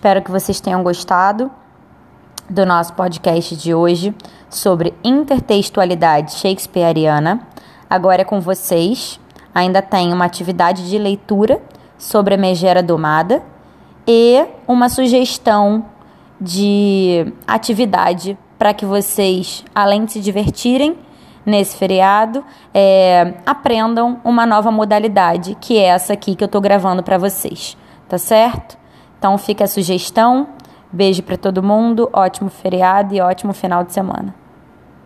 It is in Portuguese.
Espero que vocês tenham gostado do nosso podcast de hoje sobre intertextualidade shakespeariana. Agora é com vocês. Ainda tem uma atividade de leitura sobre a megera domada e uma sugestão de atividade para que vocês, além de se divertirem nesse feriado, é, aprendam uma nova modalidade, que é essa aqui que eu estou gravando para vocês, tá certo? Então fica a sugestão. Beijo para todo mundo, ótimo feriado e ótimo final de semana.